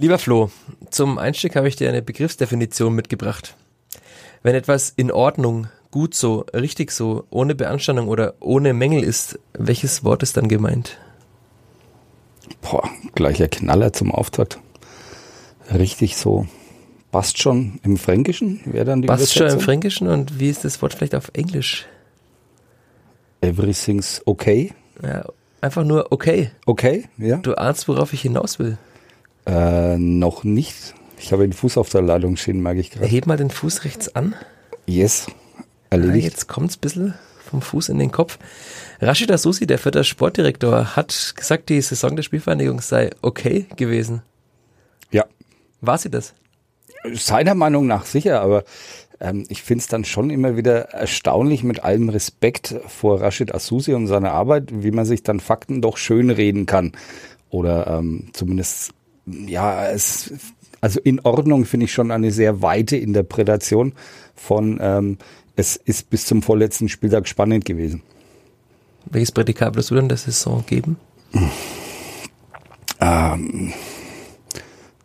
Lieber Flo, zum Einstieg habe ich dir eine Begriffsdefinition mitgebracht. Wenn etwas in Ordnung, gut so, richtig so, ohne Beanstandung oder ohne Mängel ist, welches Wort ist dann gemeint? Boah, gleicher Knaller zum Auftakt. Richtig so. Passt schon im Fränkischen? Wäre dann die Passt schon im? Fränkischen und wie ist das Wort vielleicht auf Englisch? Everything's okay. Ja, einfach nur okay. Okay, ja. Du ahnst, worauf ich hinaus will. Äh, noch nicht. Ich habe den Fuß auf der Leitung stehen, merke ich gerade. Heb mal den Fuß rechts an. Yes. Ah, Erledigt. jetzt kommt's ein bisschen vom Fuß in den Kopf. Rashida Susi, der vierte Sportdirektor, hat gesagt, die Saison der Spielvereinigung sei okay gewesen. Ja. War sie das? Seiner Meinung nach sicher, aber ähm, ich finde es dann schon immer wieder erstaunlich mit allem Respekt vor Rashid Asusi und seiner Arbeit, wie man sich dann Fakten doch schön reden kann. Oder ähm, zumindest, ja, es, also in Ordnung finde ich schon eine sehr weite Interpretation von, ähm, es ist bis zum vorletzten Spieltag spannend gewesen. Welches Prädikat würdest du denn der Saison geben? Ähm,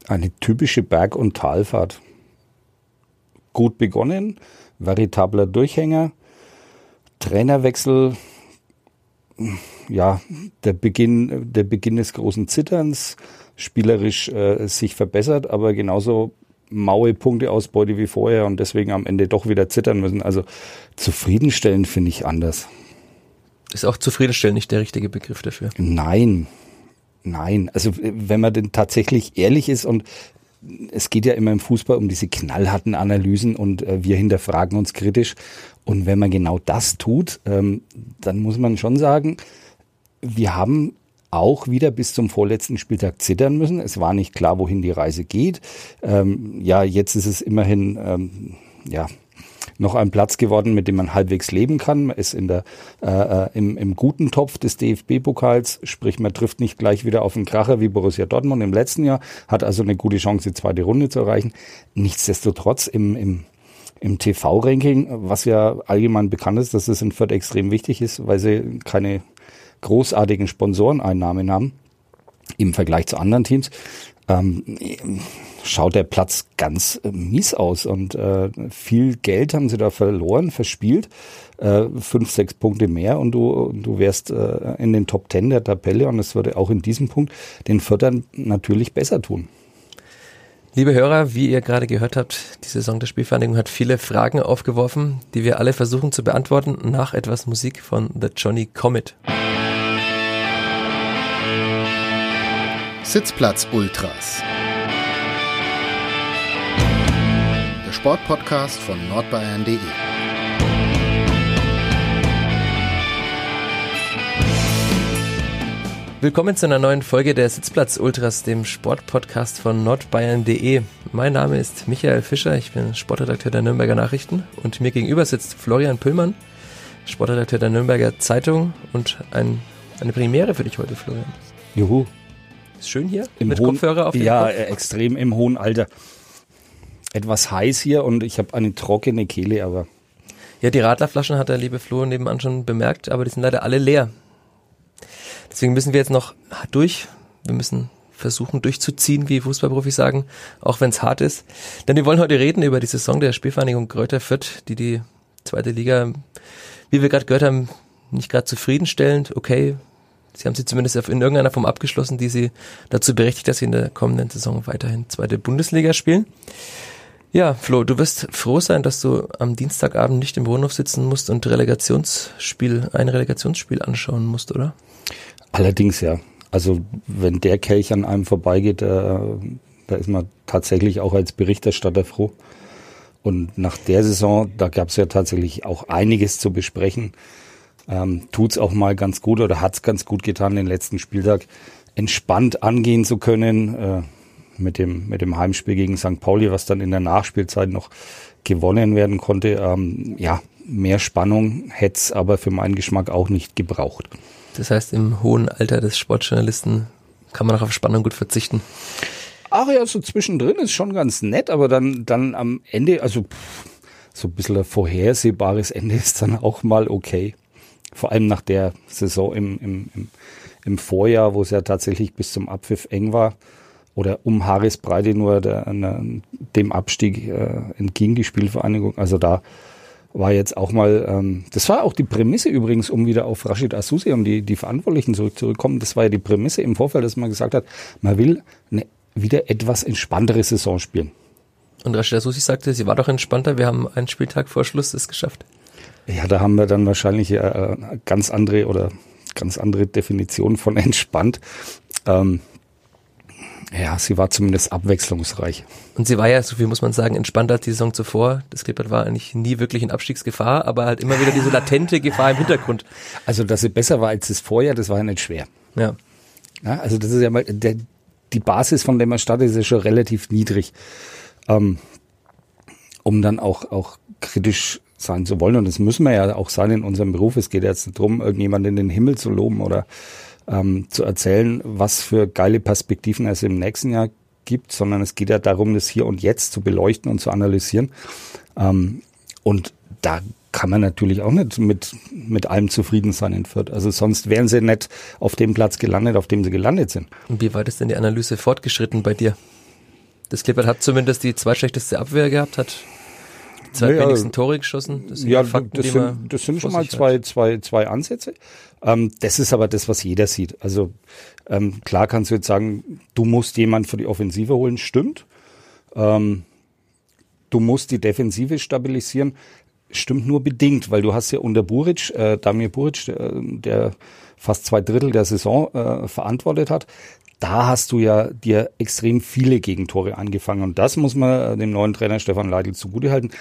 eine typische Berg- und Talfahrt. Gut begonnen, veritabler Durchhänger, Trainerwechsel, ja, der Beginn, der Beginn des großen Zitterns, spielerisch äh, sich verbessert, aber genauso maue Punkteausbeute wie vorher und deswegen am Ende doch wieder zittern müssen. Also zufriedenstellend finde ich anders. Ist auch zufriedenstellend nicht der richtige Begriff dafür. Nein, nein. Also wenn man denn tatsächlich ehrlich ist und es geht ja immer im Fußball um diese knallharten Analysen und äh, wir hinterfragen uns kritisch. Und wenn man genau das tut, ähm, dann muss man schon sagen, wir haben auch wieder bis zum vorletzten Spieltag zittern müssen. Es war nicht klar, wohin die Reise geht. Ähm, ja, jetzt ist es immerhin, ähm, ja, noch ein Platz geworden, mit dem man halbwegs leben kann. Man ist in der, äh, äh, im, im guten Topf des DFB-Pokals, sprich man trifft nicht gleich wieder auf den Kracher wie Borussia Dortmund im letzten Jahr, hat also eine gute Chance, die zweite Runde zu erreichen. Nichtsdestotrotz im, im, im TV-Ranking, was ja allgemein bekannt ist, dass es in Fürth extrem wichtig ist, weil sie keine großartigen Sponsoreneinnahmen haben im Vergleich zu anderen Teams, ähm, schaut der Platz ganz äh, mies aus und äh, viel Geld haben sie da verloren, verspielt, äh, fünf, sechs Punkte mehr und du, du wärst äh, in den Top Ten der Tabelle und es würde auch in diesem Punkt den Fördern natürlich besser tun. Liebe Hörer, wie ihr gerade gehört habt, die Saison der Spielvereinigung hat viele Fragen aufgeworfen, die wir alle versuchen zu beantworten nach etwas Musik von The Johnny Comet. Sitzplatz Ultras. Der Sportpodcast von nordbayern.de. Willkommen zu einer neuen Folge der Sitzplatz Ultras, dem Sportpodcast von nordbayern.de. Mein Name ist Michael Fischer, ich bin Sportredakteur der Nürnberger Nachrichten und mir gegenüber sitzt Florian Püllmann, Sportredakteur der Nürnberger Zeitung und ein, eine Premiere für dich heute, Florian. Juhu. Ist schön hier Im mit hohen, Kopfhörer auf dem Ja, Kopf. äh, extrem im hohen Alter. Etwas heiß hier und ich habe eine trockene Kehle, aber Ja, die Radlerflaschen hat der liebe Flo nebenan schon bemerkt, aber die sind leider alle leer. Deswegen müssen wir jetzt noch durch. Wir müssen versuchen durchzuziehen, wie Fußballprofis sagen, auch wenn es hart ist. Denn wir wollen heute reden über die Saison der Spielvereinigung Kräuter Fürth, die die zweite Liga, wie wir gerade gehört haben, nicht gerade zufriedenstellend. Okay, sie haben sie zumindest in irgendeiner Form abgeschlossen, die sie dazu berechtigt, dass sie in der kommenden Saison weiterhin zweite Bundesliga spielen. Ja, Flo, du wirst froh sein, dass du am Dienstagabend nicht im Wohnhof sitzen musst und Relegationsspiel, ein Relegationsspiel anschauen musst, oder? allerdings ja. Also wenn der Kelch an einem vorbeigeht, äh, da ist man tatsächlich auch als Berichterstatter froh. Und nach der Saison, da gab es ja tatsächlich auch einiges zu besprechen. Ähm, tut's auch mal ganz gut oder hat's ganz gut getan, den letzten Spieltag entspannt angehen zu können. Äh, mit dem, mit dem Heimspiel gegen St. Pauli, was dann in der Nachspielzeit noch gewonnen werden konnte. Ähm, ja, mehr Spannung hätte es aber für meinen Geschmack auch nicht gebraucht. Das heißt, im hohen Alter des Sportjournalisten kann man auch auf Spannung gut verzichten. Ach ja, so zwischendrin ist schon ganz nett, aber dann, dann am Ende, also pff, so ein bisschen ein vorhersehbares Ende ist dann auch mal okay. Vor allem nach der Saison im, im, im, im Vorjahr, wo es ja tatsächlich bis zum Abpfiff eng war. oder um Haaresbreite nur der, dem Abstieg äh, entging die Spielvereinigung. Also da war jetzt auch mal, ähm, das war auch die Prämisse übrigens, um wieder auf Rashid Asusi, um die, die Verantwortlichen zurück, zurückkommen, das war ja die Prämisse im Vorfeld, dass man gesagt hat, man will eine wieder etwas entspanntere Saison spielen. Und Rashid Asusi sagte, sie war doch entspannter, wir haben einen Spieltag vor Schluss es geschafft. Ja, da haben wir dann wahrscheinlich äh, ganz andere oder ganz andere Definition von entspannt. Ähm, ja, sie war zumindest abwechslungsreich. Und sie war ja, so viel muss man sagen, entspannter als die Saison zuvor. Das Klippert war eigentlich nie wirklich in Abstiegsgefahr, aber halt immer wieder diese latente Gefahr im Hintergrund. Also, dass sie besser war als das Vorjahr, das war ja nicht schwer. Ja. ja also, das ist ja mal, der, die Basis, von der man startet, ist ja schon relativ niedrig. Ähm, um dann auch, auch kritisch sein zu wollen. Und das müssen wir ja auch sein in unserem Beruf. Es geht jetzt nicht darum, irgendjemanden in den Himmel zu loben oder ähm, zu erzählen, was für geile Perspektiven es im nächsten Jahr gibt, sondern es geht ja darum, das hier und jetzt zu beleuchten und zu analysieren. Ähm, und da kann man natürlich auch nicht mit, mit allem zufrieden sein in Fürth. Also sonst wären sie nicht auf dem Platz gelandet, auf dem sie gelandet sind. Und wie weit ist denn die Analyse fortgeschritten bei dir? Das Klippert hat zumindest die zweitschlechteste Abwehr gehabt, hat zwei ja, wenigsten Tore geschossen. Das sind ja, Fakten, das sind, das sind schon mal zwei, zwei, zwei Ansätze. Ähm, das ist aber das, was jeder sieht. Also ähm, klar kannst du jetzt sagen, du musst jemand für die Offensive holen, stimmt. Ähm, du musst die Defensive stabilisieren, stimmt nur bedingt, weil du hast ja unter Buric, äh, Damir Buric, der, der fast zwei Drittel der Saison äh, verantwortet hat, da hast du ja dir extrem viele Gegentore angefangen. Und das muss man dem neuen Trainer Stefan Leitl zugutehalten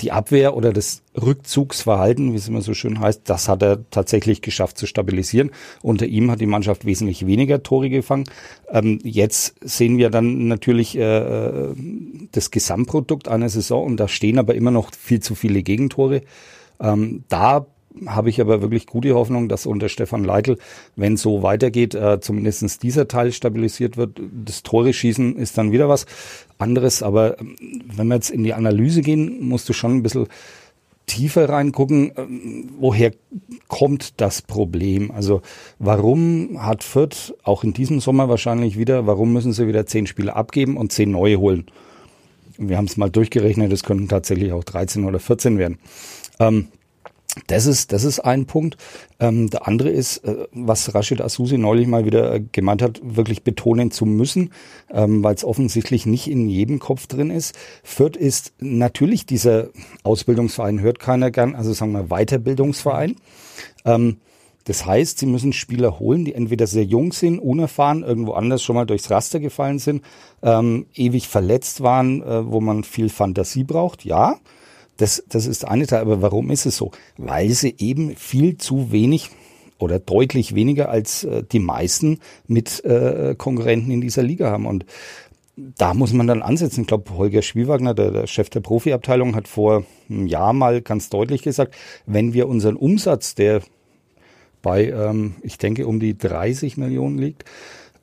die Abwehr oder das Rückzugsverhalten, wie es immer so schön heißt, das hat er tatsächlich geschafft zu stabilisieren. Unter ihm hat die Mannschaft wesentlich weniger Tore gefangen. Ähm, jetzt sehen wir dann natürlich äh, das Gesamtprodukt einer Saison und da stehen aber immer noch viel zu viele Gegentore. Ähm, da habe ich aber wirklich gute Hoffnung, dass unter Stefan Leitl, wenn so weitergeht, äh, zumindest dieser Teil stabilisiert wird. Das Tore schießen ist dann wieder was anderes. Aber ähm, wenn wir jetzt in die Analyse gehen, musst du schon ein bisschen tiefer reingucken, ähm, woher kommt das Problem? Also warum hat Fürth auch in diesem Sommer wahrscheinlich wieder, warum müssen sie wieder zehn Spiele abgeben und zehn neue holen? Wir haben es mal durchgerechnet, es könnten tatsächlich auch 13 oder 14 werden. Ähm, das ist, das ist ein Punkt. Ähm, der andere ist, äh, was Rashid Asusi neulich mal wieder äh, gemeint hat, wirklich betonen zu müssen, ähm, weil es offensichtlich nicht in jedem Kopf drin ist. Fürth ist natürlich dieser Ausbildungsverein, hört keiner gern, also sagen wir Weiterbildungsverein. Ähm, das heißt, sie müssen Spieler holen, die entweder sehr jung sind, unerfahren, irgendwo anders schon mal durchs Raster gefallen sind, ähm, ewig verletzt waren, äh, wo man viel Fantasie braucht, ja. Das, das ist eine Teil. Aber warum ist es so? Weil sie eben viel zu wenig oder deutlich weniger als äh, die meisten mit äh, Konkurrenten in dieser Liga haben. Und da muss man dann ansetzen. Ich glaube, Holger Schwiewagner, der, der Chef der Profiabteilung, hat vor einem Jahr mal ganz deutlich gesagt, wenn wir unseren Umsatz, der bei, ähm, ich denke, um die 30 Millionen liegt,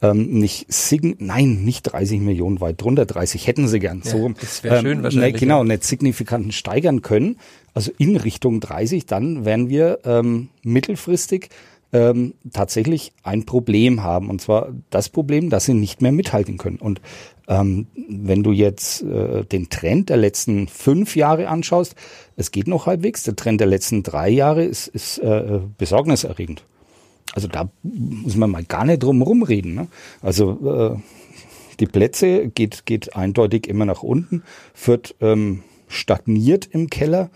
ähm, nicht sign nein, nicht 30 Millionen weit drunter, 30 hätten sie gern. Ja, so, das wäre schön ähm, wahrscheinlich. Ne, genau, nicht signifikanten steigern können, also in Richtung 30, dann werden wir ähm, mittelfristig ähm, tatsächlich ein Problem haben. Und zwar das Problem, dass sie nicht mehr mithalten können. Und ähm, wenn du jetzt äh, den Trend der letzten fünf Jahre anschaust, es geht noch halbwegs. Der Trend der letzten drei Jahre ist, ist äh, besorgniserregend. Also da muss man mal gar nicht drum rumreden. Ne? Also äh, die Plätze geht, geht eindeutig immer nach unten, wird ähm, stagniert im Keller,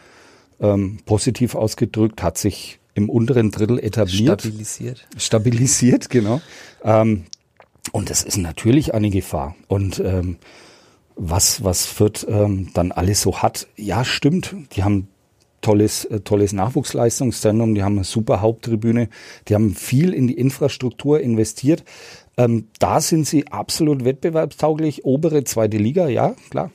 ähm, positiv ausgedrückt, hat sich im unteren Drittel etabliert. Stabilisiert. Stabilisiert, genau. Ähm, und das ist natürlich eine Gefahr. Und ähm, was, was Fürth ähm, dann alles so hat, ja, stimmt. Die haben tolles, äh, tolles Nachwuchsleistungszentrum, die haben eine super Haupttribüne, die haben viel in die Infrastruktur investiert. Ähm, da sind sie absolut wettbewerbstauglich, obere zweite Liga, ja, klar.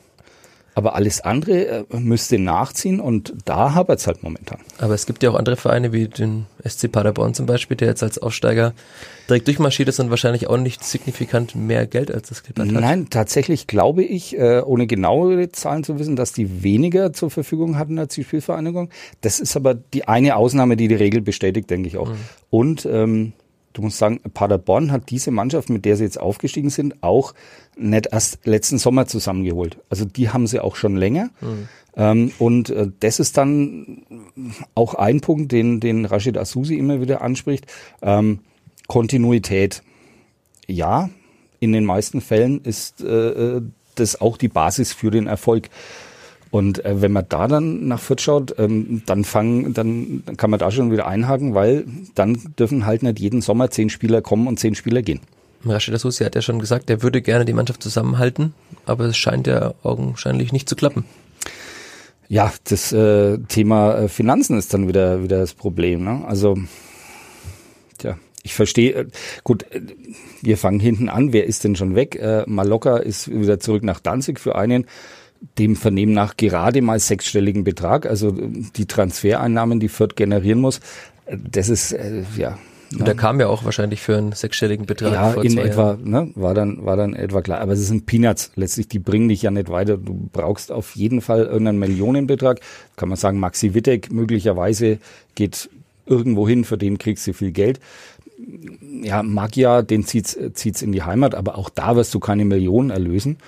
Aber alles andere äh, müsste nachziehen und da hapert es halt momentan. Aber es gibt ja auch andere Vereine wie den SC Paderborn zum Beispiel, der jetzt als Aufsteiger direkt durchmarschiert ist und wahrscheinlich auch nicht signifikant mehr Geld als das Klippert hat. Nein, tatsächlich glaube ich, äh, ohne genaue Zahlen zu wissen, dass die weniger zur Verfügung hatten als die Spielvereinigung. Das ist aber die eine Ausnahme, die die Regel bestätigt, denke ich auch. Mhm. Und ähm, du musst sagen, Paderborn hat diese Mannschaft, mit der sie jetzt aufgestiegen sind, auch nicht erst letzten Sommer zusammengeholt. Also die haben sie auch schon länger. Mhm. Ähm, und äh, das ist dann auch ein Punkt, den, den Rashid Asusi immer wieder anspricht. Ähm, Kontinuität. Ja, in den meisten Fällen ist äh, das auch die Basis für den Erfolg. Und äh, wenn man da dann nach Fürth schaut, ähm, dann fangen, dann kann man da schon wieder einhaken, weil dann dürfen halt nicht jeden Sommer zehn Spieler kommen und zehn Spieler gehen. Rashid Asusi hat ja schon gesagt, er würde gerne die Mannschaft zusammenhalten, aber es scheint ja augenscheinlich nicht zu klappen. Ja, das äh, Thema äh, Finanzen ist dann wieder wieder das Problem. Ne? Also, tja, ich verstehe. Äh, gut, äh, wir fangen hinten an. Wer ist denn schon weg? Äh, Mallorca ist wieder zurück nach Danzig für einen dem Vernehmen nach gerade mal sechsstelligen Betrag. Also die Transfereinnahmen, die Fürth generieren muss, das ist äh, ja. Und der kam ja auch wahrscheinlich für einen sechsstelligen Betrag. Ja, in etwa, ne, war dann, war dann etwa klar. Aber es sind Peanuts. Letztlich, die bringen dich ja nicht weiter. Du brauchst auf jeden Fall irgendeinen Millionenbetrag. Kann man sagen, Maxi Wittek möglicherweise geht irgendwo hin, für den kriegst du viel Geld. Ja, Magia, den zieht's, zieht's in die Heimat, aber auch da wirst du keine Millionen erlösen.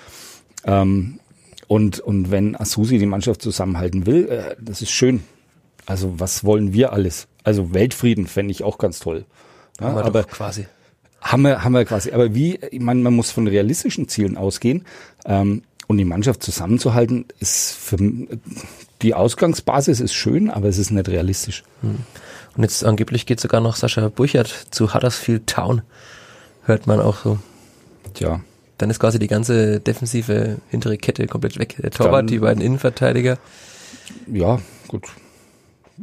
Ähm, und, und wenn Asusi die Mannschaft zusammenhalten will, äh, das ist schön. Also was wollen wir alles? Also Weltfrieden fände ich auch ganz toll. Ja, haben wir aber quasi. Haben wir, haben wir quasi. Aber wie, ich meine, man muss von realistischen Zielen ausgehen. Ähm, und die Mannschaft zusammenzuhalten, ist für die Ausgangsbasis ist schön, aber es ist nicht realistisch. Hm. Und jetzt angeblich geht sogar noch Sascha Burchert zu Huddersfield Town. Hört man auch so. Tja dann ist quasi die ganze defensive hintere Kette komplett weg. Der Torwart, dann, die beiden Innenverteidiger. Ja, gut.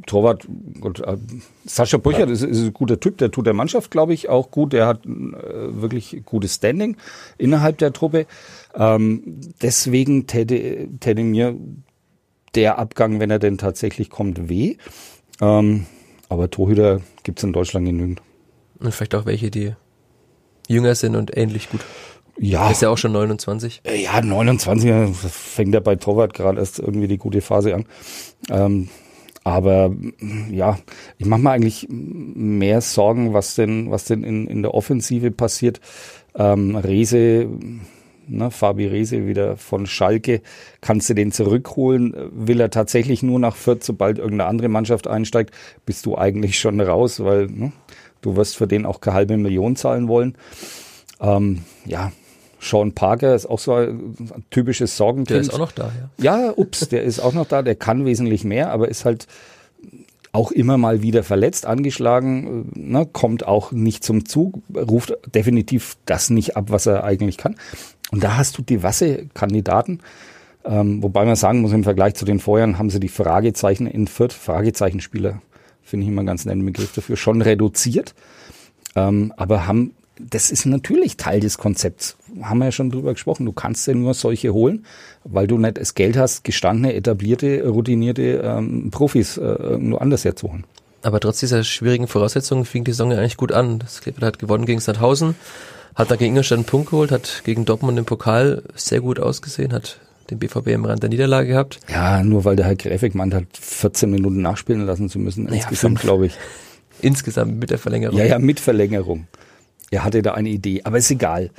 Torwart, gut, äh, Sascha Burchert ist, ist, ein guter Typ, der tut der Mannschaft, glaube ich, auch gut. Der hat äh, wirklich gutes Standing innerhalb der Truppe. Ähm, deswegen täte, täte mir der Abgang, wenn er denn tatsächlich kommt, weh. Ähm, aber Torhüter gibt's in Deutschland genügend. Und vielleicht auch welche, die jünger sind und ähnlich gut. Ja. Ist ja auch schon 29. Äh, ja, 29 fängt ja bei Torwart gerade erst irgendwie die gute Phase an. Ähm, aber ja, ich mache mir eigentlich mehr Sorgen, was denn, was denn in, in der Offensive passiert. Ähm, Rese, ne, Fabi Rese wieder von Schalke, kannst du den zurückholen? Will er tatsächlich nur nach Fürth, sobald irgendeine andere Mannschaft einsteigt, bist du eigentlich schon raus, weil ne, du wirst für den auch keine halbe Million zahlen wollen. Ähm, ja, Sean Parker ist auch so ein typisches Sorgenkind. Der ist auch noch da, ja. Ja, ups, der ist auch noch da. Der kann wesentlich mehr, aber ist halt auch immer mal wieder verletzt, angeschlagen, ne, kommt auch nicht zum Zug, ruft definitiv das nicht ab, was er eigentlich kann. Und da hast du diverse Kandidaten. Ähm, wobei man sagen muss, im Vergleich zu den Vorjahren haben sie die Fragezeichen in Fürth, Fragezeichenspieler, finde ich immer ganz netten Begriff dafür, schon reduziert. Ähm, aber haben das ist natürlich Teil des Konzepts. Haben wir ja schon drüber gesprochen. Du kannst ja nur solche holen, weil du nicht das Geld hast, gestandene, etablierte, routinierte ähm, Profis äh, nur anders herzuholen. Aber trotz dieser schwierigen Voraussetzungen fing die Saison ja eigentlich gut an. Das Kleeblatt hat gewonnen gegen Sandhausen, hat da gegen Ingolstadt einen Punkt geholt, hat gegen Dortmund im Pokal sehr gut ausgesehen, hat den BVB im Rand der Niederlage gehabt. Ja, nur weil der Herr Gräfig meint hat, 14 Minuten nachspielen lassen zu müssen. Naja, insgesamt, glaube ich. Insgesamt mit der Verlängerung. Ja, ja, mit Verlängerung er hatte da eine Idee, aber ist egal.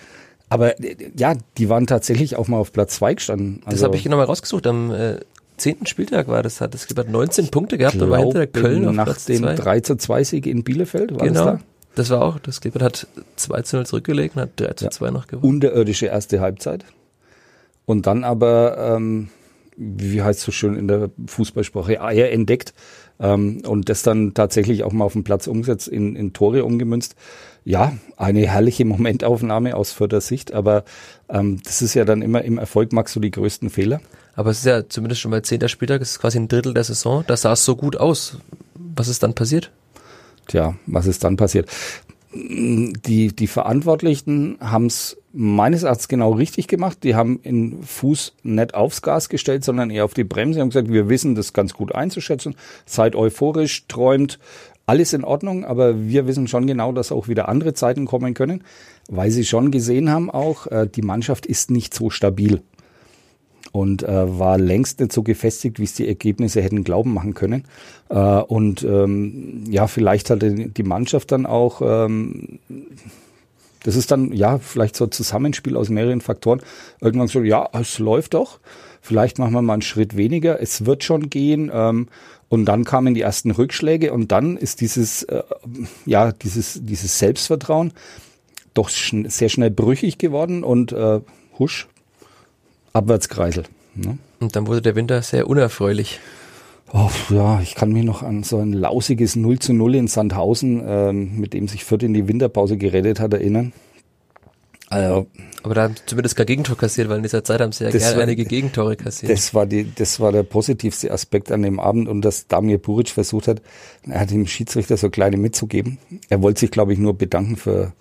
Aber äh, ja, die waren tatsächlich auch mal auf Platz zwei gestanden. Also, das habe ich nochmal rausgesucht. Am äh, zehnten Spieltag war das, hat es hat 19 Punkte gehabt und war hinter Köln auf nach Platz dem 3 zu 2 Sieg in Bielefeld, war genau. das da? Das war auch, das Klippert hat 2 zu 0 zurückgelegt und hat 3 zu 2 noch gewonnen. Unterirdische erste Halbzeit. Und dann aber, ähm, wie heißt es so schön in der Fußballsprache, Eier entdeckt ähm, und das dann tatsächlich auch mal auf dem Platz umgesetzt, in, in Tore umgemünzt ja, eine herrliche Momentaufnahme aus Fürther Sicht, aber ähm, das ist ja dann immer im Erfolg magst du die größten Fehler. Aber es ist ja zumindest schon mal zehnter Spieltag, es ist quasi ein Drittel der Saison, da sah es so gut aus. Was ist dann passiert? Tja, was ist dann passiert? Die, die Verantwortlichen haben es meines Erachtens genau richtig gemacht. Die haben den Fuß nicht aufs Gas gestellt, sondern eher auf die Bremse. und gesagt, wir wissen das ganz gut einzuschätzen. Seid euphorisch, träumt, alles in Ordnung, aber wir wissen schon genau, dass auch wieder andere Zeiten kommen können, weil sie schon gesehen haben auch, äh, die Mannschaft ist nicht so stabil. und äh, war längst nicht so gefestigt, wie es die Ergebnisse hätten glauben machen können. Äh, und ähm, ja, vielleicht hatte die Mannschaft dann auch, ähm, das ist dann ja vielleicht so ein Zusammenspiel aus mehreren Faktoren. Irgendwann so, ja, es läuft doch. Vielleicht machen wir mal einen Schritt weniger. Es wird schon gehen. Ähm, und dann kamen die ersten Rückschläge und dann ist dieses, äh, ja, dieses, dieses Selbstvertrauen doch schn sehr schnell brüchig geworden und äh, husch, Abwärtskreisel. Ne? Und dann wurde der Winter sehr unerfreulich. Oh, ja, ich kann mich noch an so ein lausiges 0 zu 0 in Sandhausen, ähm, mit dem sich Fürth in die Winterpause gerettet hat, erinnern. Also, aber da haben zumindest kein Gegentor kassiert, weil in dieser Zeit haben sie ja gerne war, einige Gegentore kassiert. Das war, die, das war der positivste Aspekt an dem Abend und dass Damir Buric versucht hat, er hat dem Schiedsrichter so kleine mitzugeben. Er wollte sich, glaube ich, nur bedanken für,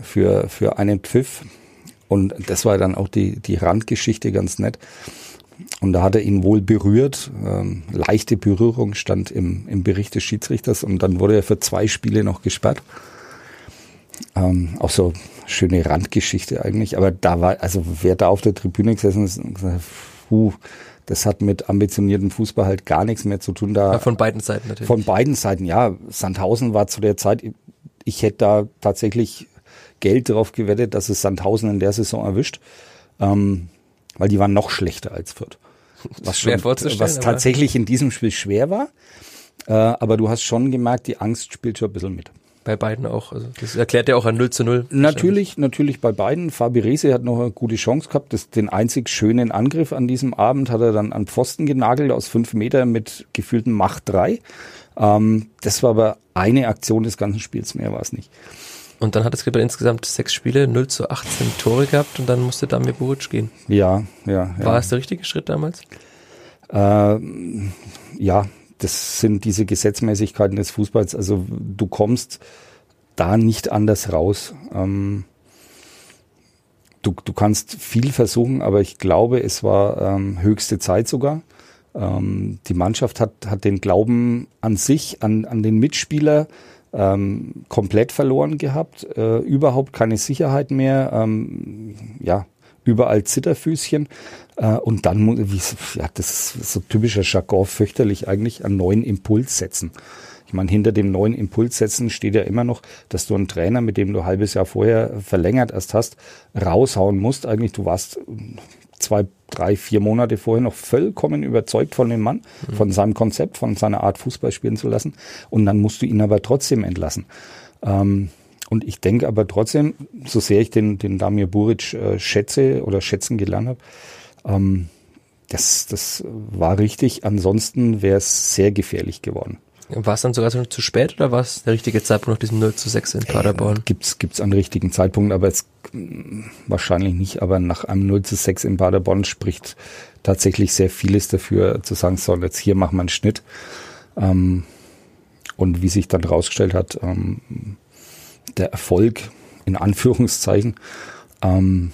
für, für einen Pfiff. Und das war dann auch die, die Randgeschichte ganz nett. Und da hat er ihn wohl berührt. Ähm, leichte Berührung stand im, im Bericht des Schiedsrichters und dann wurde er für zwei Spiele noch gesperrt. Ähm, auch so schöne Randgeschichte eigentlich. Aber da war, also wer da auf der Tribüne gesessen ist, gesagt, puh, das hat mit ambitioniertem Fußball halt gar nichts mehr zu tun. Da ja, von beiden Seiten natürlich. Von beiden Seiten, ja. Sandhausen war zu der Zeit, ich hätte da tatsächlich Geld drauf gewettet, dass es Sandhausen in der Saison erwischt, ähm, weil die waren noch schlechter als Fürth. Was, schwer schon, was tatsächlich in diesem Spiel schwer war. Äh, aber du hast schon gemerkt, die Angst spielt schon ein bisschen mit. Bei beiden auch. Also das erklärt ja auch ein 0 zu 0. Natürlich, natürlich bei beiden. Fabi Rese hat noch eine gute Chance gehabt. Das, den einzig schönen Angriff an diesem Abend hat er dann an Pfosten genagelt aus fünf Meter mit gefühlten Macht 3. Ähm, das war aber eine Aktion des ganzen Spiels, mehr war es nicht. Und dann hat es insgesamt sechs Spiele, 0 zu 18 Tore gehabt und dann musste Damir Buric gehen. Ja, ja. War es der richtige Schritt damals? Äh, ja, das sind diese Gesetzmäßigkeiten des Fußballs. Also du kommst da nicht anders raus. Ähm, du, du kannst viel versuchen, aber ich glaube, es war ähm, höchste Zeit sogar. Ähm, die Mannschaft hat, hat den Glauben an sich, an, an den Mitspieler, ähm, komplett verloren gehabt, äh, überhaupt keine Sicherheit mehr, ähm, ja, überall Zitterfüßchen. Äh, und dann, wie, ja, das ist so typischer Jargon, fürchterlich eigentlich, einen neuen Impuls setzen. Ich meine, hinter dem neuen Impuls setzen steht ja immer noch, dass du einen Trainer, mit dem du ein halbes Jahr vorher verlängert erst hast, raushauen musst. Eigentlich, du warst zwei, drei, vier Monate vorher noch vollkommen überzeugt von dem Mann, mhm. von seinem Konzept, von seiner Art Fußball spielen zu lassen. Und dann musst du ihn aber trotzdem entlassen. Ähm, und ich denke aber trotzdem, so sehr ich den, den Damir Buric äh, schätze oder schätzen gelernt habe, ähm, das, das war richtig. Ansonsten wäre es sehr gefährlich geworden. War es dann sogar schon zu spät oder war es der richtige Zeitpunkt nach diesem 0 zu 6 in Paderborn? Äh, gibt's, gibt's einen richtigen Zeitpunkt, aber es wahrscheinlich nicht. Aber nach einem 0 zu 6 in Paderborn spricht tatsächlich sehr vieles dafür, zu sagen, so, jetzt hier machen wir einen Schnitt. Ähm, und wie sich dann rausgestellt hat, ähm, der Erfolg in Anführungszeichen ähm,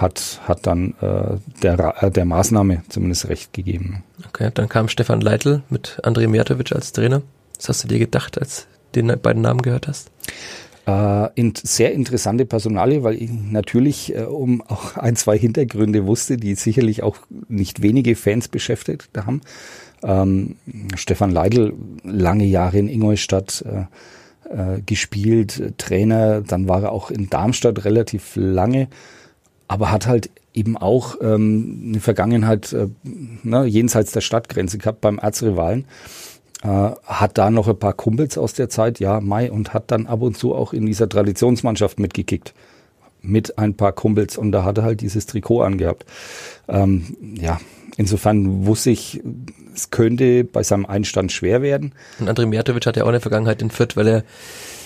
hat, hat dann äh, der, äh, der Maßnahme zumindest recht gegeben. Okay, dann kam Stefan Leitl mit André Mijatovic als Trainer. Was hast du dir gedacht, als du den beiden Namen gehört hast? Äh, in, sehr interessante Personalie, weil ich natürlich äh, um auch ein, zwei Hintergründe wusste, die sicherlich auch nicht wenige Fans beschäftigt haben. Ähm, Stefan Leitl, lange Jahre in Ingolstadt äh, äh, gespielt, Trainer, dann war er auch in Darmstadt relativ lange aber hat halt eben auch ähm, eine Vergangenheit äh, ne, jenseits der Stadtgrenze gehabt beim Erzrivalen. Äh, hat da noch ein paar Kumpels aus der Zeit, ja, Mai, und hat dann ab und zu auch in dieser Traditionsmannschaft mitgekickt. Mit ein paar Kumpels und da hat er halt dieses Trikot angehabt. Ähm, ja, insofern wusste ich, es könnte bei seinem Einstand schwer werden. Und André Mijatovic hat ja auch eine Vergangenheit in Fürth, weil er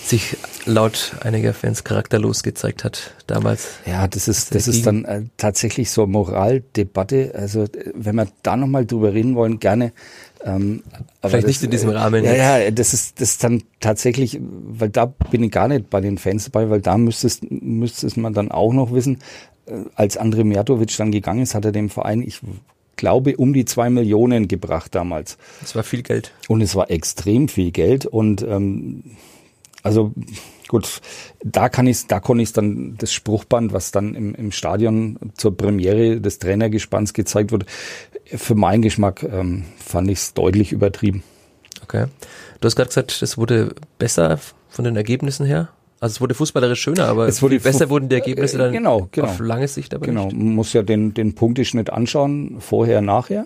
sich laut einiger Fans charakterlos gezeigt hat damals. Ja, das ist, das ist dann äh, tatsächlich so Moraldebatte. Also wenn wir da nochmal drüber reden wollen, gerne. Ähm, Vielleicht das, nicht in diesem Rahmen. Ja, jetzt. ja, das ist das ist dann tatsächlich, weil da bin ich gar nicht bei den Fans dabei, weil da müsstest, müsstest man dann auch noch wissen, äh, als André Mijatovic dann gegangen ist, hat er dem Verein, ich glaube, um die zwei Millionen gebracht damals. Das war viel Geld. Und es war extrem viel Geld und ähm, also gut, da kann ich, da konnte ich dann das Spruchband, was dann im, im Stadion zur Premiere des Trainergespanns gezeigt wurde, für meinen Geschmack ähm, fand ich es deutlich übertrieben. Okay. Du hast gerade gesagt, es wurde besser von den Ergebnissen her. Also es wurde fußballerisch schöner, aber Es wurde besser wurden die Ergebnisse dann Äh, genau, genau. auf lange Sicht aber Genau, nicht. man muss ja den, den Punkteschnitt anschauen, vorher, nachher.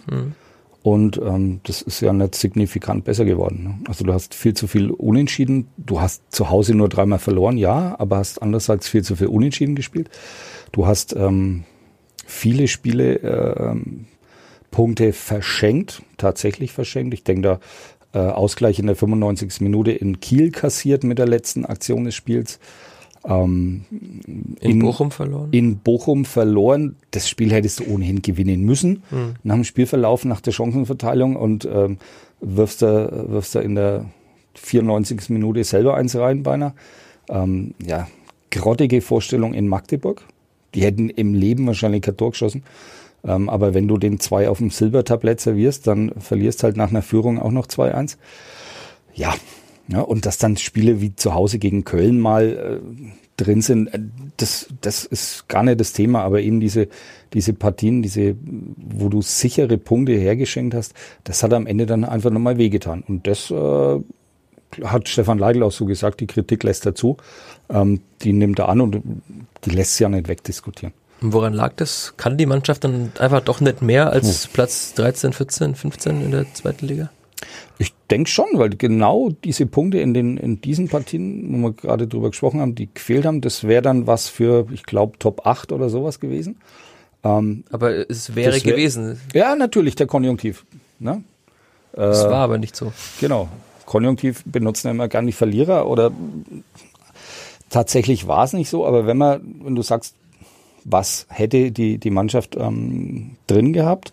Und ähm, das ist ja nicht signifikant besser geworden. Ne? Also du hast viel zu viel Unentschieden. Du hast zu Hause nur dreimal verloren, ja, aber hast andererseits viel zu viel Unentschieden gespielt. Du hast ähm, viele Spiele äh, Punkte verschenkt, tatsächlich verschenkt. Ich denke da äh, Ausgleich in der 95. Minute in Kiel kassiert mit der letzten Aktion des Spiels. Ähm, In, Bochum verloren. in Bochum verloren. Das Spiel hättest du ohnehin gewinnen müssen. Hm. Nach dem Spielverlauf, nach der Chancenverteilung und ähm, wirfst da wirfst da in der 94. Minute selber eins rein beinahe. Ähm, ja, grottige Vorstellung in Magdeburg. Die hätten im Leben wahrscheinlich kein Tor geschossen. Ähm, aber wenn du den zwei auf dem Silbertablett servierst, dann verlierst halt nach einer Führung auch noch 2-1. Ja, ja, und dass dann Spiele wie zu Hause gegen Köln mal äh, drin sind, äh, das, das ist gar nicht das Thema, aber eben diese, diese Partien, diese, wo du sichere Punkte hergeschenkt hast, das hat am Ende dann einfach nochmal wehgetan. Und das äh, hat Stefan Leitl auch so gesagt, die Kritik lässt er zu, ähm, die nimmt er an und die lässt sie ja nicht wegdiskutieren. Und woran lag das? Kann die Mannschaft dann einfach doch nicht mehr als Platz 13, 14, 15 in der zweiten Liga? Ich denke schon, weil genau diese Punkte in den in diesen Partien, wo wir gerade drüber gesprochen haben, die gefehlt haben, das wäre dann was für, ich glaube, Top 8 oder sowas gewesen. Aber es wäre Das wär- gewesen. Ja, natürlich, der Konjunktiv. Ne? Es war aber nicht so. Genau. Konjunktiv benutzen immer gar nicht Verlierer oder tatsächlich war es nicht so, aber wenn man, wenn du sagst, was hätte die, die Mannschaft ähm, drin gehabt,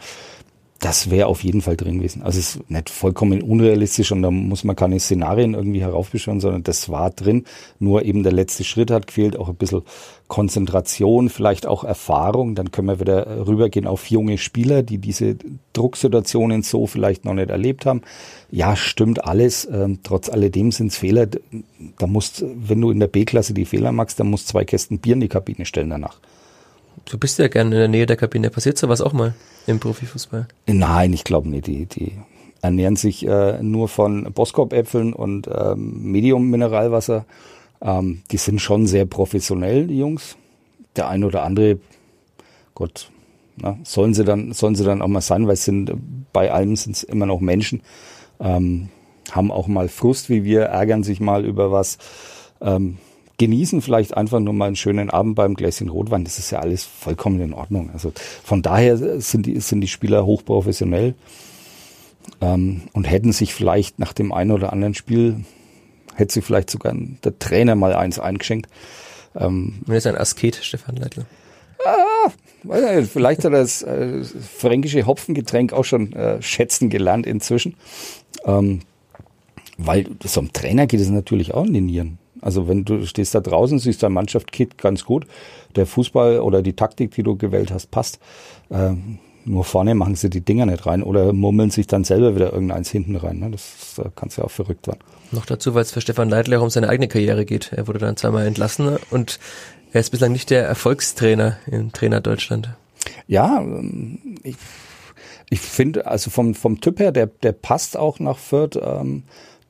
das wäre auf jeden Fall drin gewesen. Also es ist nicht vollkommen unrealistisch und da muss man keine Szenarien irgendwie heraufbeschwören, sondern das war drin. Nur eben der letzte Schritt hat gefehlt, auch ein bisschen Konzentration, vielleicht auch Erfahrung. Dann können wir wieder rübergehen auf junge Spieler, die diese Drucksituationen so vielleicht noch nicht erlebt haben. Ja, stimmt alles. Ähm, trotz alledem sind es Fehler. Da musst, wenn du in der B-Klasse die Fehler machst, dann musst zwei Kästen Bier in die Kabine stellen danach. Du bist ja gerne in der Nähe der Kabine. Passiert sowas auch mal im Profifußball? Nein, ich glaube nicht. Die, die ernähren sich äh, nur von Boskop-Äpfeln und ähm, Medium-Mineralwasser. Ähm, die sind schon sehr professionell, die Jungs. Der eine oder andere, Gott, na, sollen sie dann, sollen sie dann auch mal sein, weil es sind bei allem sind es immer noch Menschen. Ähm, haben auch mal Frust wie wir, ärgern sich mal über was. Ähm, genießen vielleicht einfach nur mal einen schönen Abend beim Gläschen Rotwein. Das ist ja alles vollkommen in Ordnung. Also von daher sind die, sind die Spieler hochprofessionell ähm, und hätten sich vielleicht nach dem einen oder anderen Spiel, hätte sich vielleicht sogar der Trainer mal eins eingeschenkt. Ähm, Wenn ist ein Asket, Stefan Leitl. weiß nicht, vielleicht hat er das äh, fränkische Hopfengetränk auch schon äh, schätzen gelernt inzwischen. Ähm, weil so einem Trainer geht es natürlich auch in die Nieren. Also wenn du stehst da draußen, siehst deine Mannschaft kickt ganz gut, der Fußball oder die Taktik, die du gewählt hast, passt. Ähm, nur vorne machen sie die Dinger nicht rein oder murmeln sich dann selber wieder irgendeins hinten rein. Ne? Das da kannst ja auch verrückt werden. Noch dazu, weil es für Stefan Leitl auch um seine eigene Karriere geht. Er wurde dann zweimal entlassen und er ist bislang nicht der Erfolgstrainer im Trainer Deutschland. Ja, ähm, ich, ich finde, also vom, vom Typ her, der, der passt auch nach Fürth. Ähm,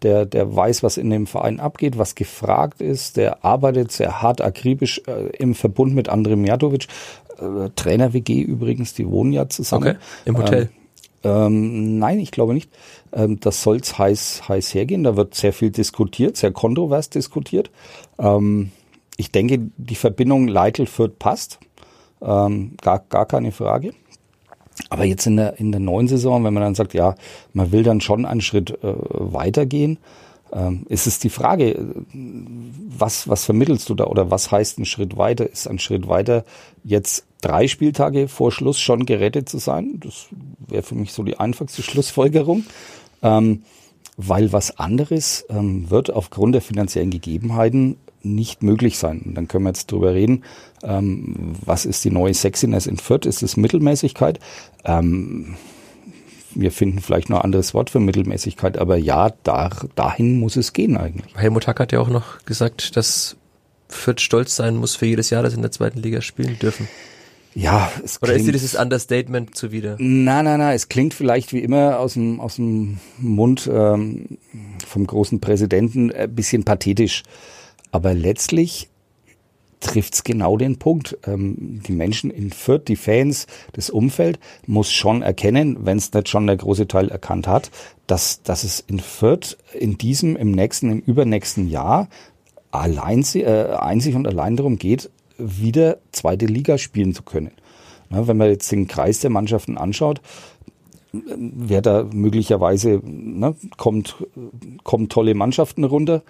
der, der weiß, was in dem Verein abgeht, was gefragt ist. Der arbeitet sehr hart, akribisch äh, im Verbund mit André Mijatovic. Äh, Trainer-WG übrigens, die wohnen ja zusammen. Okay, im Hotel. Ähm, nein, ich glaube nicht. Ähm, das soll's heiß, heiß hergehen. Da wird sehr viel diskutiert, sehr kontrovers diskutiert. Ähm, ich denke, die Verbindung Leitl-Fürth passt. Ähm, gar, gar keine Frage. Aber jetzt in der, in der neuen Saison, wenn man dann sagt, ja, man will dann schon einen Schritt äh, weitergehen, ähm, ist es die Frage, äh, was, was vermittelst du da oder was heißt ein Schritt weiter? Ist ein Schritt weiter jetzt drei Spieltage vor Schluss schon gerettet zu sein? Das wäre für mich so die einfachste Schlussfolgerung. Ähm, weil was anderes ähm, wird aufgrund der finanziellen Gegebenheiten nicht möglich sein. Und dann können wir jetzt drüber reden, ähm, was ist die neue Sexiness in Fürth? Ist es Mittelmäßigkeit? Ähm, wir finden vielleicht noch ein anderes Wort für Mittelmäßigkeit, aber ja, da, dahin muss es gehen eigentlich. Helmut Hack hat ja auch noch gesagt, dass Fürth stolz sein muss für jedes Jahr, dass sie in der zweiten Liga spielen dürfen. Ja, es Oder ist dir klingt, dieses Understatement zuwider? na, na, na, es klingt vielleicht wie immer aus dem, aus dem Mund ähm, vom großen Präsidenten ein bisschen pathetisch. Aber letztlich trifft's genau den Punkt. Ähm, die Menschen in Fürth, die Fans, das Umfeld muss schon erkennen, wenn es nicht schon der große Teil erkannt hat, dass, dass es in Fürth in diesem, im nächsten, im übernächsten Jahr allein, äh, einzig und allein darum geht, wieder zweite Liga spielen zu können. Na, wenn man jetzt den Kreis der Mannschaften anschaut, wer da möglicherweise ne, kommt, kommen tolle Mannschaften runter.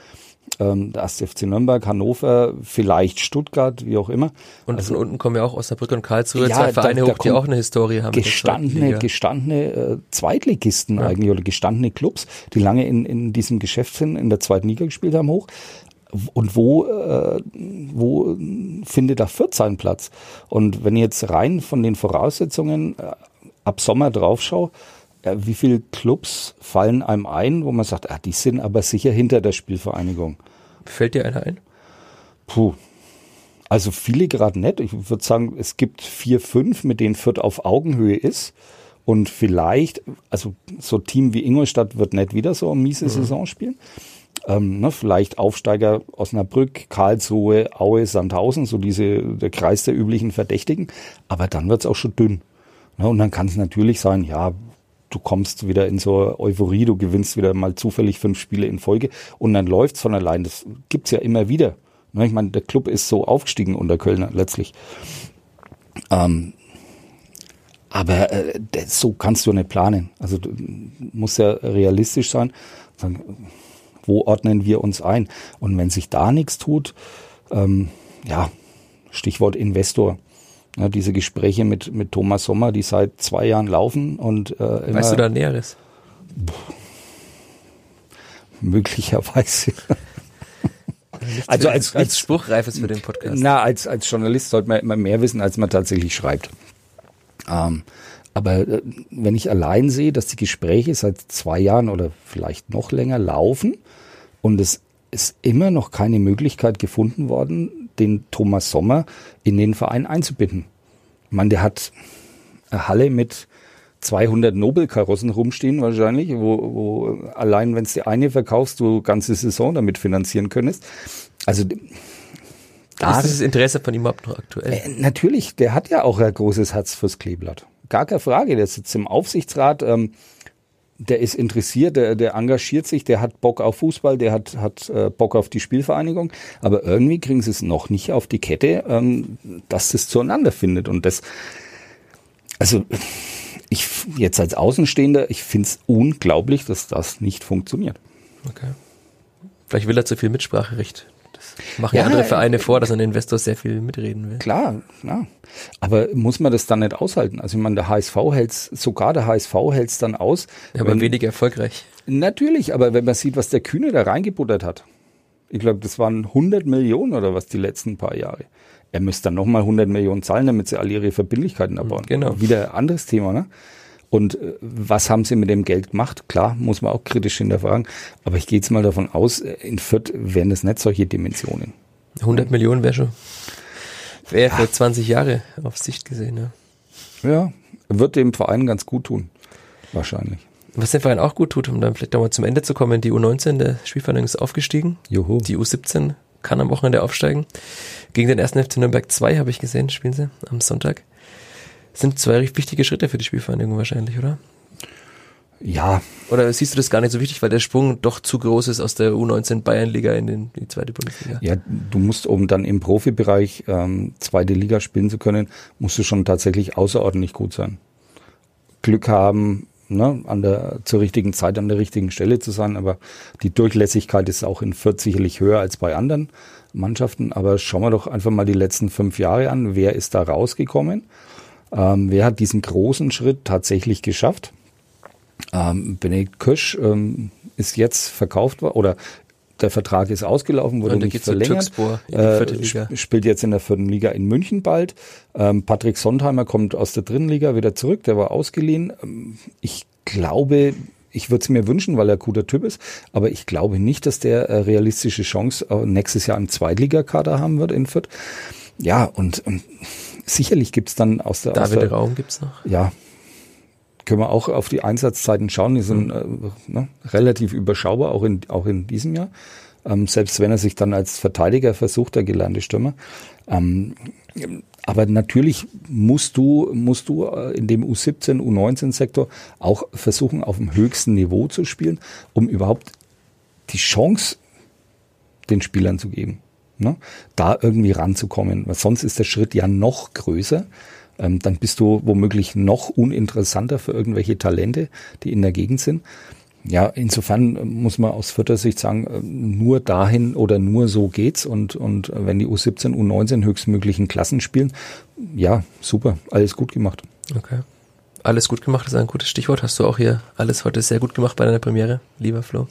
Ähm, der 1. FC Nürnberg, Hannover, vielleicht Stuttgart, wie auch immer. Und von unten kommen ja auch Osnabrück und Karlsruhe, Ja, zwei da- Vereine da hoch, die auch eine Historie haben. gestandene, gestandene äh, Zweitligisten eigentlich oder gestandene Clubs, die lange in, in diesem Geschäft sind, in der zweiten Liga gespielt haben, hoch. Und wo, äh, wo findet da Fürth seinen Platz? Und wenn ich jetzt rein von den Voraussetzungen äh, ab Sommer draufschaue, wie viele Clubs fallen einem ein, wo man sagt, ah, die sind aber sicher hinter der Spielvereinigung? Fällt dir einer ein? Puh. Also viele gerade nicht. Ich würde sagen, es gibt vier, fünf, mit denen Fürth auf Augenhöhe ist. Und vielleicht, also so Team wie Ingolstadt wird nicht wieder so eine miese Saison spielen. Ähm, ne, vielleicht Aufsteiger Osnabrück, Karlsruhe, Aue, Sandhausen, so diese, der Kreis der üblichen Verdächtigen. Aber dann wird's auch schon dünn. Ne, und dann kann es natürlich sein, ja, du kommst wieder in so Euphorie, du gewinnst wieder mal zufällig fünf Spiele in Folge und dann läuft's von allein. Das gibt's ja immer wieder. Ne, Ich meine, der Club ist so aufgestiegen unter Kölner letztlich. Ähm, aber äh, so kannst du nicht planen. Also du musst ja realistisch sein. Sagen, wo ordnen wir uns ein? Und wenn sich da nichts tut, ähm, ja, Stichwort Investor. Ja, diese Gespräche mit, mit Thomas Sommer, die seit zwei Jahren laufen und äh, immer Weißt du da Näheres? möglicherweise. Also als, als Spruchreifes für den Podcast. Na, als, als Journalist sollte man immer mehr wissen, als man tatsächlich schreibt. Ähm, aber äh, wenn ich allein sehe, dass die Gespräche seit zwei Jahren oder vielleicht noch länger laufen und es ist immer noch keine Möglichkeit gefunden worden, den Thomas Sommer in den Verein einzubinden. Ich meine, der hat eine Halle mit 200 Nobelkarossen rumstehen wahrscheinlich, wo, wo allein wenn es die eine verkaufst, du ganze Saison damit finanzieren könntest. Also da ist das Interesse von ihm überhaupt noch aktuell? äh, natürlich, der hat ja auch ein großes Herz fürs Kleeblatt. Gar keine Frage, der sitzt im Aufsichtsrat, ähm, der ist interessiert, der, der engagiert sich, der hat Bock auf Fußball, der hat, hat äh, Bock auf die Spielvereinigung, aber irgendwie kriegen sie es noch nicht auf die Kette, ähm, dass das zueinander findet. Und das, also ich jetzt als Außenstehender, ich finde es unglaublich, dass das nicht funktioniert. Okay. Vielleicht will er zu viel Mitspracherecht. Machen ja, andere Vereine vor, dass ein Investor sehr viel mitreden will. Klar, ja. Aber muss man das dann nicht aushalten? Also ich meine, der HSV hält's, sogar der HSV hält's dann aus. Ja, aber wenn- weniger erfolgreich. Natürlich, aber wenn man sieht, was der Kühne da reingebuttert hat, ich glaube, das waren 100 Millionen oder was die letzten paar Jahre. Er müsste dann nochmal 100 Millionen zahlen, damit sie alle ihre Verbindlichkeiten abbauen. genau. Wieder ein anderes Thema, ne? Und äh, was haben sie mit dem Geld gemacht? Klar, muss man auch kritisch hinterfragen. Aber ich gehe jetzt mal davon aus, äh, in Fürth wären das nicht solche Dimensionen. 100 Millionen wäre schon. Wäre für 20 Jahre auf Sicht gesehen, ja. Ja, wird dem Verein ganz gut tun. Wahrscheinlich. Was dem Verein auch gut tut, um dann vielleicht nochmal zum Ende zu kommen, die U19 der Spielvereinigung ist aufgestiegen. Juhu. Die U17 kann am Wochenende aufsteigen. Gegen den ersten FC Nürnberg 2 habe ich gesehen, spielen sie am Sonntag. Sind zwei wichtige Schritte für die Spielvereinigung wahrscheinlich, oder? Ja, Oder siehst du das gar nicht so wichtig, weil der Sprung doch zu groß ist aus der U19 Bayernliga in, den, in die zweite Bundesliga? Ja, du musst, um dann im Profibereich ähm, zweite Liga spielen zu können, musst du schon tatsächlich außerordentlich gut sein. Glück haben, ne, an der, zur richtigen Zeit an der richtigen Stelle zu sein, aber die Durchlässigkeit ist auch in Fürth sicherlich höher als bei anderen Mannschaften. Aber schauen wir doch einfach mal die letzten fünf Jahre an. Wer ist da rausgekommen? Ähm, wer hat diesen großen Schritt tatsächlich geschafft? Ähm, Benedikt Kösch ähm, ist jetzt verkauft worden oder der Vertrag ist ausgelaufen, wurde nicht verlängert. Türkspor in die Äh, Spielt jetzt in der vierten Liga in München bald. Ähm, Patrick Sondheimer kommt aus der dritten Liga wieder zurück, der war ausgeliehen. Ähm, ich glaube, ich würde es mir wünschen, weil er ein guter Typ ist, aber ich glaube nicht, dass der äh, realistische Chance äh, nächstes Jahr im Zweitligakader haben wird in Fürth. Ja, und, und sicherlich gibt's dann aus der... David aus der, Raum gibt's noch. Ja, können wir auch auf die Einsatzzeiten schauen. Die sind äh, ne, relativ überschaubar, auch in, auch in diesem Jahr. Ähm, selbst wenn er sich dann als Verteidiger versucht, der gelernte Stürmer. Ähm, aber natürlich musst du, musst du äh, in dem U17, U19-Sektor auch versuchen, auf dem höchsten Niveau zu spielen, um überhaupt die Chance den Spielern zu geben, ne? da irgendwie ranzukommen. Weil sonst ist der Schritt ja noch größer. Ähm, dann bist du womöglich noch uninteressanter für irgendwelche Talente, die in der Gegend sind. Ja, insofern muss man aus vierter Sicht sagen, äh, nur dahin oder nur so geht's und, und wenn die U17, U19 höchstmöglichen Klassen spielen, ja, super, alles gut gemacht. Okay. Alles gut gemacht ist ein gutes Stichwort. Hast du auch hier alles heute sehr gut gemacht bei deiner Premiere, lieber Flo?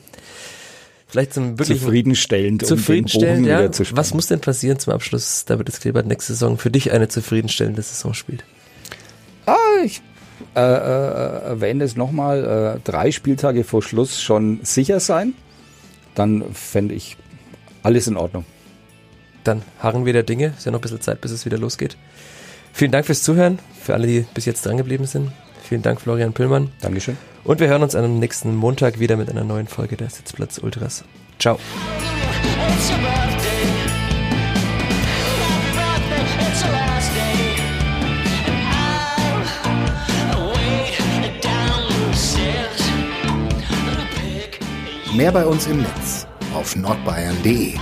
Vielleicht zum wirklich zufriedenstellend, zufriedenstellend, um ja. Was muss denn passieren zum Abschluss, damit das Kleeblatt nächste Saison für dich eine zufriedenstellende Saison spielt? Ah, ich äh, äh, erwähne es nochmal, äh, drei Spieltage vor Schluss schon sicher sein. Dann fände ich alles in Ordnung. Dann harren wir der Dinge. Ist ja noch ein bisschen Zeit, bis es wieder losgeht. Vielen Dank fürs Zuhören, für alle, die bis jetzt drangeblieben sind. Vielen Dank, Florian Püllmann. Dankeschön. Und wir hören uns am nächsten Montag wieder mit einer neuen Folge der Sitzplatz Ultras. Ciao. Mehr bei uns im Netz auf nordbayern.de